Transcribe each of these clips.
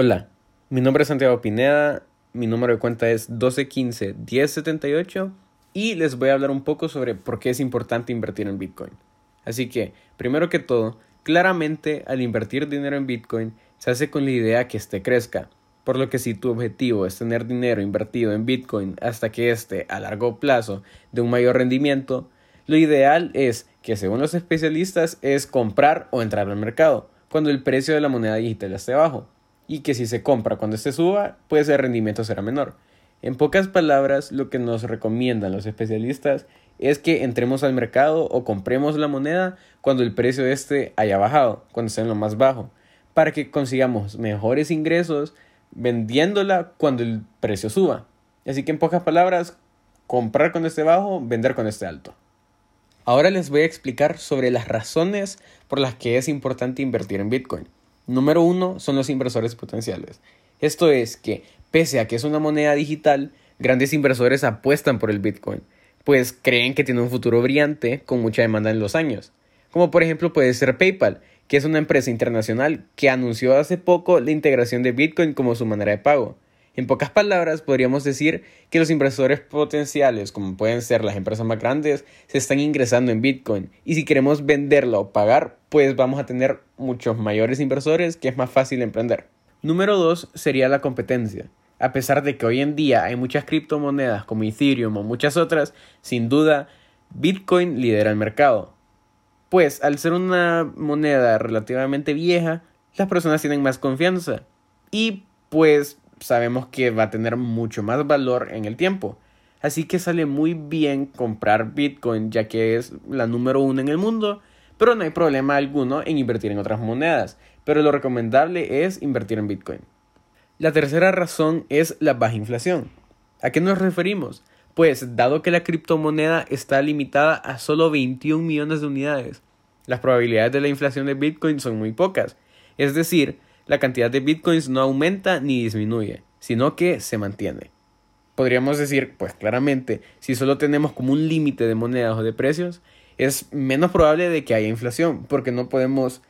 Hola, mi nombre es Santiago Pineda, mi número de cuenta es 1215-1078 y les voy a hablar un poco sobre por qué es importante invertir en Bitcoin. Así que, primero que todo, claramente al invertir dinero en Bitcoin se hace con la idea que éste crezca, por lo que si tu objetivo es tener dinero invertido en Bitcoin hasta que éste a largo plazo dé un mayor rendimiento, lo ideal es que según los especialistas es comprar o entrar al mercado cuando el precio de la moneda digital esté bajo y que si se compra cuando este suba, pues el rendimiento será menor. En pocas palabras, lo que nos recomiendan los especialistas es que entremos al mercado o compremos la moneda cuando el precio de este haya bajado, cuando esté en lo más bajo, para que consigamos mejores ingresos vendiéndola cuando el precio suba. Así que en pocas palabras, comprar cuando esté bajo, vender cuando esté alto. Ahora les voy a explicar sobre las razones por las que es importante invertir en Bitcoin. Número uno son los inversores potenciales. Esto es que, pese a que es una moneda digital, grandes inversores apuestan por el Bitcoin, pues creen que tiene un futuro brillante con mucha demanda en los años. Como por ejemplo puede ser PayPal, que es una empresa internacional que anunció hace poco la integración de Bitcoin como su manera de pago. En pocas palabras, podríamos decir que los inversores potenciales, como pueden ser las empresas más grandes, se están ingresando en Bitcoin. Y si queremos venderlo o pagar, pues vamos a tener muchos mayores inversores que es más fácil emprender. Número 2 sería la competencia. A pesar de que hoy en día hay muchas criptomonedas como Ethereum o muchas otras, sin duda Bitcoin lidera el mercado. Pues al ser una moneda relativamente vieja, las personas tienen más confianza. Y pues sabemos que va a tener mucho más valor en el tiempo. Así que sale muy bien comprar Bitcoin ya que es la número uno en el mundo, pero no hay problema alguno en invertir en otras monedas, pero lo recomendable es invertir en Bitcoin. La tercera razón es la baja inflación. ¿A qué nos referimos? Pues dado que la criptomoneda está limitada a solo 21 millones de unidades, las probabilidades de la inflación de Bitcoin son muy pocas. Es decir, la cantidad de bitcoins no aumenta ni disminuye, sino que se mantiene. Podríamos decir, pues claramente, si solo tenemos como un límite de monedas o de precios, es menos probable de que haya inflación, porque no podemos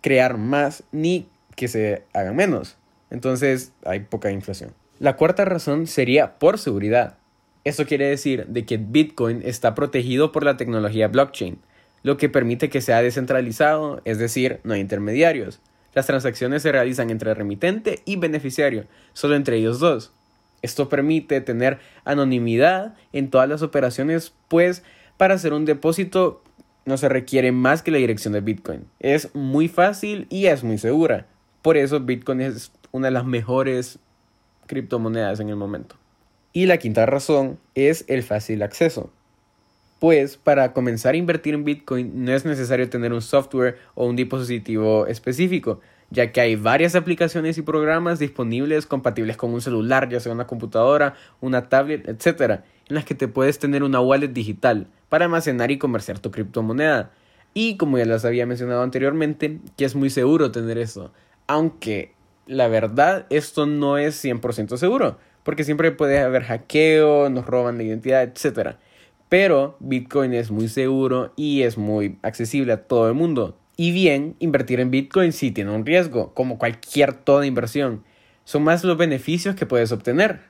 crear más ni que se haga menos. Entonces hay poca inflación. La cuarta razón sería por seguridad. Esto quiere decir de que Bitcoin está protegido por la tecnología blockchain, lo que permite que sea descentralizado, es decir, no hay intermediarios. Las transacciones se realizan entre remitente y beneficiario, solo entre ellos dos. Esto permite tener anonimidad en todas las operaciones, pues para hacer un depósito no se requiere más que la dirección de Bitcoin. Es muy fácil y es muy segura. Por eso Bitcoin es una de las mejores criptomonedas en el momento. Y la quinta razón es el fácil acceso. Pues para comenzar a invertir en Bitcoin no es necesario tener un software o un dispositivo específico, ya que hay varias aplicaciones y programas disponibles compatibles con un celular, ya sea una computadora, una tablet, etc., en las que te puedes tener una wallet digital para almacenar y comerciar tu criptomoneda. Y como ya les había mencionado anteriormente, que es muy seguro tener eso, aunque la verdad esto no es 100% seguro, porque siempre puede haber hackeo, nos roban la identidad, etc., pero Bitcoin es muy seguro y es muy accesible a todo el mundo. Y bien, invertir en Bitcoin sí tiene un riesgo, como cualquier toda inversión. Son más los beneficios que puedes obtener.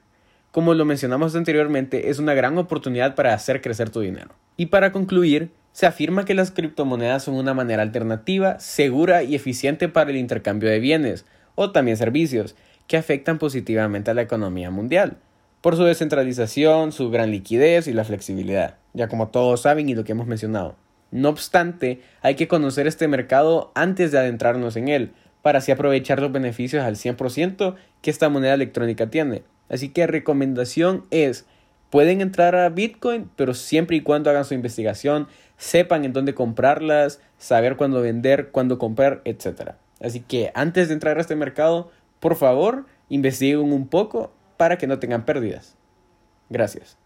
Como lo mencionamos anteriormente, es una gran oportunidad para hacer crecer tu dinero. Y para concluir, se afirma que las criptomonedas son una manera alternativa, segura y eficiente para el intercambio de bienes o también servicios que afectan positivamente a la economía mundial por su descentralización, su gran liquidez y la flexibilidad, ya como todos saben y lo que hemos mencionado. No obstante, hay que conocer este mercado antes de adentrarnos en él, para así aprovechar los beneficios al 100% que esta moneda electrónica tiene. Así que recomendación es, pueden entrar a Bitcoin, pero siempre y cuando hagan su investigación, sepan en dónde comprarlas, saber cuándo vender, cuándo comprar, etc. Así que antes de entrar a este mercado, por favor, investiguen un poco para que no tengan pérdidas. Gracias.